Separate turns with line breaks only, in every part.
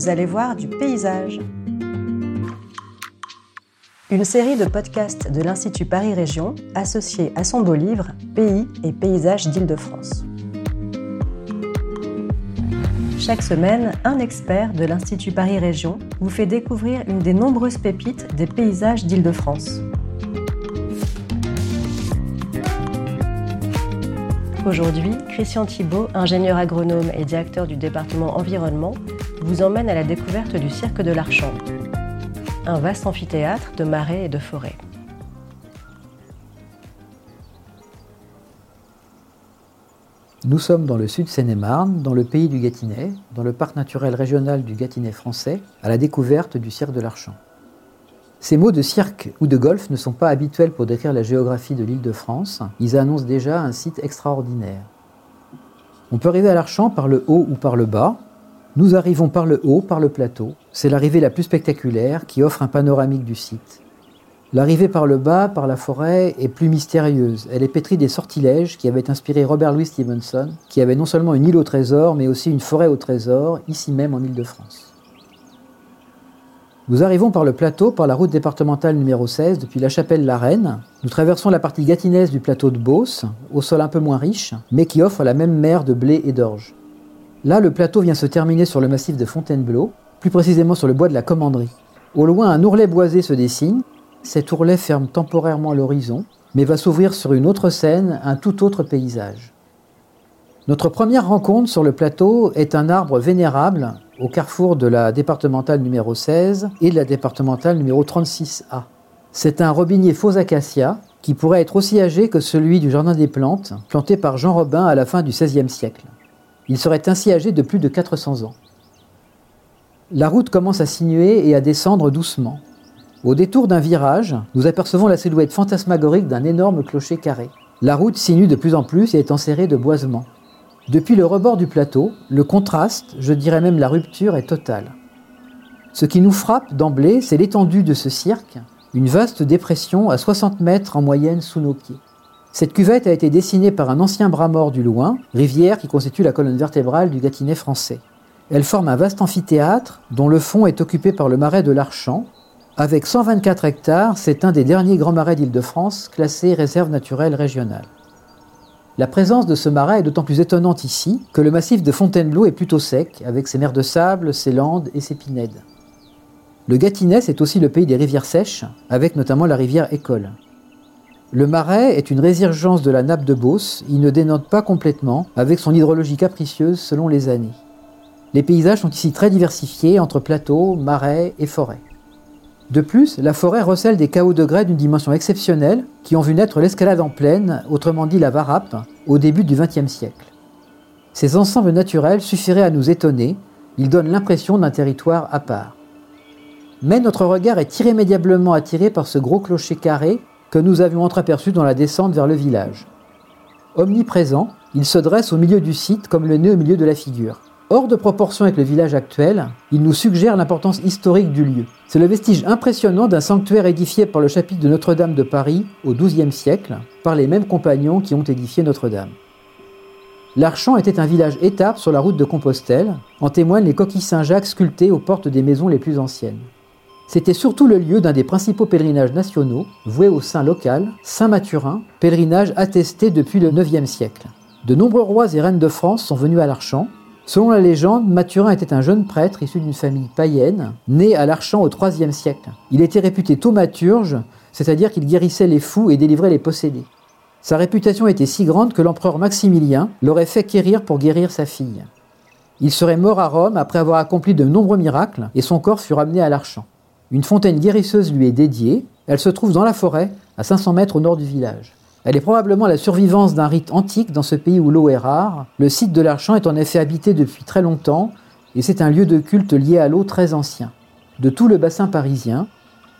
vous allez voir du paysage. Une série de podcasts de l'Institut Paris Région associée à son beau livre Pays et paysages d'Île-de-France. Chaque semaine, un expert de l'Institut Paris Région vous fait découvrir une des nombreuses pépites des paysages d'Île-de-France. Aujourd'hui, Christian Thibault, ingénieur agronome et directeur du département environnement, vous emmène à la découverte du Cirque de l'Archant, un vaste amphithéâtre de marais et de forêts.
Nous sommes dans le sud Seine-et-Marne, dans le pays du Gâtinais, dans le parc naturel régional du Gâtinais français, à la découverte du cirque de l'Archant. Ces mots de cirque ou de golf ne sont pas habituels pour décrire la géographie de l'île de France, ils annoncent déjà un site extraordinaire. On peut arriver à l'Archant par le haut ou par le bas. Nous arrivons par le haut, par le plateau. C'est l'arrivée la plus spectaculaire qui offre un panoramique du site. L'arrivée par le bas, par la forêt, est plus mystérieuse. Elle est pétrie des sortilèges qui avaient inspiré Robert Louis Stevenson, qui avait non seulement une île au trésor, mais aussi une forêt au trésor, ici même en Île-de-France. Nous arrivons par le plateau, par la route départementale numéro 16, depuis la chapelle La Reine. Nous traversons la partie gâtinaise du plateau de Beauce, au sol un peu moins riche, mais qui offre la même mer de blé et d'orge. Là, le plateau vient se terminer sur le massif de Fontainebleau, plus précisément sur le bois de la Commanderie. Au loin, un ourlet boisé se dessine. Cet ourlet ferme temporairement l'horizon, mais va s'ouvrir sur une autre scène, un tout autre paysage. Notre première rencontre sur le plateau est un arbre vénérable au carrefour de la départementale numéro 16 et de la départementale numéro 36A. C'est un robinier faux acacia qui pourrait être aussi âgé que celui du Jardin des Plantes, planté par Jean Robin à la fin du XVIe siècle. Il serait ainsi âgé de plus de 400 ans. La route commence à sinuer et à descendre doucement. Au détour d'un virage, nous apercevons la silhouette fantasmagorique d'un énorme clocher carré. La route sinue de plus en plus et est enserrée de boisements. Depuis le rebord du plateau, le contraste, je dirais même la rupture, est totale. Ce qui nous frappe d'emblée, c'est l'étendue de ce cirque, une vaste dépression à 60 mètres en moyenne sous nos pieds. Cette cuvette a été dessinée par un ancien bras mort du loin, rivière qui constitue la colonne vertébrale du Gâtinais français. Elle forme un vaste amphithéâtre dont le fond est occupé par le marais de l'Archant. Avec 124 hectares, c'est un des derniers grands marais d'Île-de-France classé réserve naturelle régionale. La présence de ce marais est d'autant plus étonnante ici que le massif de Fontainebleau est plutôt sec, avec ses mers de sable, ses landes et ses pinèdes. Le Gâtinais est aussi le pays des rivières sèches, avec notamment la rivière École. Le marais est une résurgence de la nappe de Beauce, il ne dénote pas complètement, avec son hydrologie capricieuse selon les années. Les paysages sont ici très diversifiés entre plateaux, marais et forêts. De plus, la forêt recèle des chaos de grès d'une dimension exceptionnelle qui ont vu naître l'escalade en plaine, autrement dit la varappe, au début du XXe siècle. Ces ensembles naturels suffiraient à nous étonner, ils donnent l'impression d'un territoire à part. Mais notre regard est irrémédiablement attiré par ce gros clocher carré que nous avions entreaperçu dans la descente vers le village. Omniprésent, il se dresse au milieu du site comme le nez au milieu de la figure. Hors de proportion avec le village actuel, il nous suggère l'importance historique du lieu. C'est le vestige impressionnant d'un sanctuaire édifié par le chapitre de Notre-Dame de Paris au XIIe siècle, par les mêmes compagnons qui ont édifié Notre-Dame. L'Archant était un village étape sur la route de Compostelle, en témoignent les coquilles Saint-Jacques sculptées aux portes des maisons les plus anciennes. C'était surtout le lieu d'un des principaux pèlerinages nationaux, voué au saint local, Saint-Mathurin, pèlerinage attesté depuis le IXe siècle. De nombreux rois et reines de France sont venus à l'Archant, Selon la légende, Mathurin était un jeune prêtre issu d'une famille païenne, né à l'Archant au IIIe siècle. Il était réputé thaumaturge, c'est-à-dire qu'il guérissait les fous et délivrait les possédés. Sa réputation était si grande que l'empereur Maximilien l'aurait fait quérir pour guérir sa fille. Il serait mort à Rome après avoir accompli de nombreux miracles et son corps fut ramené à l'Archant. Une fontaine guérisseuse lui est dédiée, elle se trouve dans la forêt, à 500 mètres au nord du village. Elle est probablement la survivance d'un rite antique dans ce pays où l'eau est rare. Le site de l'Archant est en effet habité depuis très longtemps et c'est un lieu de culte lié à l'eau très ancien. De tout le bassin parisien,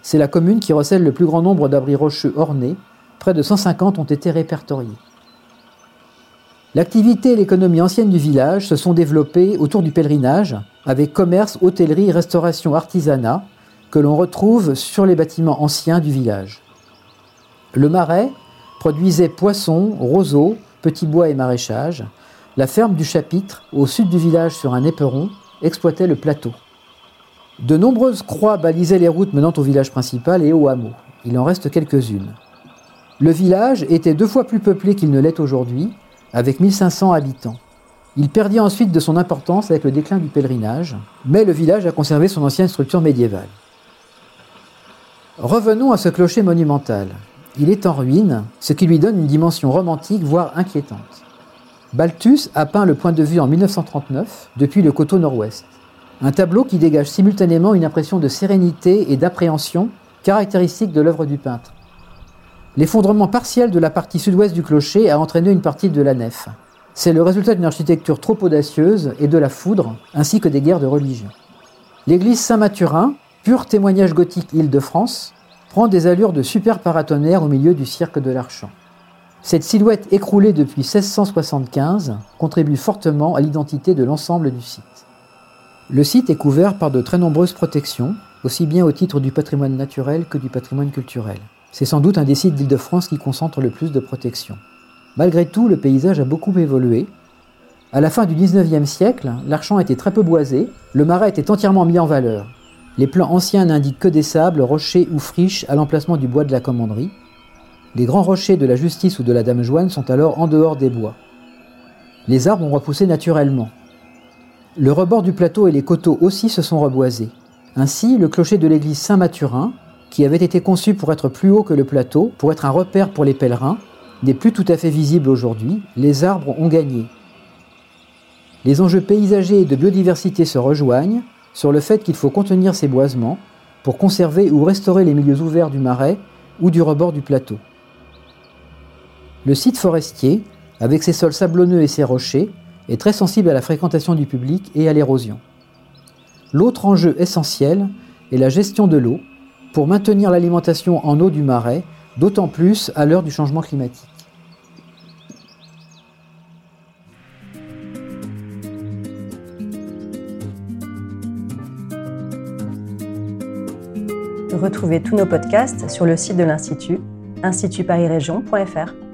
c'est la commune qui recèle le plus grand nombre d'abris rocheux ornés. Près de 150 ont été répertoriés. L'activité et l'économie ancienne du village se sont développées autour du pèlerinage, avec commerce, hôtellerie, restauration, artisanat, que l'on retrouve sur les bâtiments anciens du village. Le marais produisait poissons, roseaux, petits bois et maraîchage. La ferme du chapitre, au sud du village sur un éperon, exploitait le plateau. De nombreuses croix balisaient les routes menant au village principal et au hameau. Il en reste quelques-unes. Le village était deux fois plus peuplé qu'il ne l'est aujourd'hui, avec 1500 habitants. Il perdit ensuite de son importance avec le déclin du pèlerinage, mais le village a conservé son ancienne structure médiévale. Revenons à ce clocher monumental. Il est en ruine, ce qui lui donne une dimension romantique, voire inquiétante. Balthus a peint le point de vue en 1939 depuis le coteau nord-ouest. Un tableau qui dégage simultanément une impression de sérénité et d'appréhension caractéristique de l'œuvre du peintre. L'effondrement partiel de la partie sud-ouest du clocher a entraîné une partie de la nef. C'est le résultat d'une architecture trop audacieuse et de la foudre, ainsi que des guerres de religion. L'église Saint-Mathurin, pur témoignage gothique Île-de-France, prend des allures de super paratonnerre au milieu du cirque de l'Archant. Cette silhouette écroulée depuis 1675 contribue fortement à l'identité de l'ensemble du site. Le site est couvert par de très nombreuses protections, aussi bien au titre du patrimoine naturel que du patrimoine culturel. C'est sans doute un des sites d'Île-de-France qui concentre le plus de protection. Malgré tout, le paysage a beaucoup évolué. À la fin du 19e siècle, l'Archamp était très peu boisé, le marais était entièrement mis en valeur. Les plans anciens n'indiquent que des sables, rochers ou friches à l'emplacement du bois de la commanderie. Les grands rochers de la Justice ou de la Dame Joanne sont alors en dehors des bois. Les arbres ont repoussé naturellement. Le rebord du plateau et les coteaux aussi se sont reboisés. Ainsi, le clocher de l'église Saint-Mathurin qui avait été conçu pour être plus haut que le plateau, pour être un repère pour les pèlerins, n'est plus tout à fait visible aujourd'hui, les arbres ont gagné. Les enjeux paysagers et de biodiversité se rejoignent sur le fait qu'il faut contenir ces boisements pour conserver ou restaurer les milieux ouverts du marais ou du rebord du plateau. Le site forestier, avec ses sols sablonneux et ses rochers, est très sensible à la fréquentation du public et à l'érosion. L'autre enjeu essentiel est la gestion de l'eau, pour maintenir l'alimentation en eau du marais, d'autant plus à l'heure du changement climatique.
Retrouvez tous nos podcasts sur le site de l'Institut, institutparisrégion.fr.